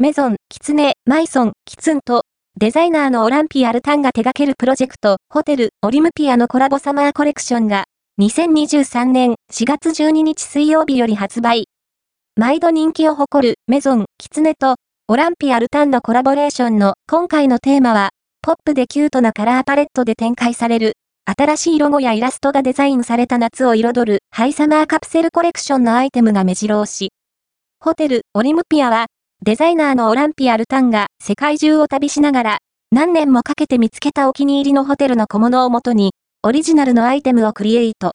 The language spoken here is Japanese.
メゾン、キツネ、マイソン、キツンと、デザイナーのオランピアルタンが手掛けるプロジェクト、ホテル、オリムピアのコラボサマーコレクションが、2023年4月12日水曜日より発売。毎度人気を誇るメゾン、キツネと、オランピアルタンのコラボレーションの今回のテーマは、ポップでキュートなカラーパレットで展開される、新しいロゴやイラストがデザインされた夏を彩るハイサマーカプセルコレクションのアイテムが目白押し。ホテル、オリムピアは、デザイナーのオランピアルタンが世界中を旅しながら、何年もかけて見つけたお気に入りのホテルの小物をもとに、オリジナルのアイテムをクリエイト。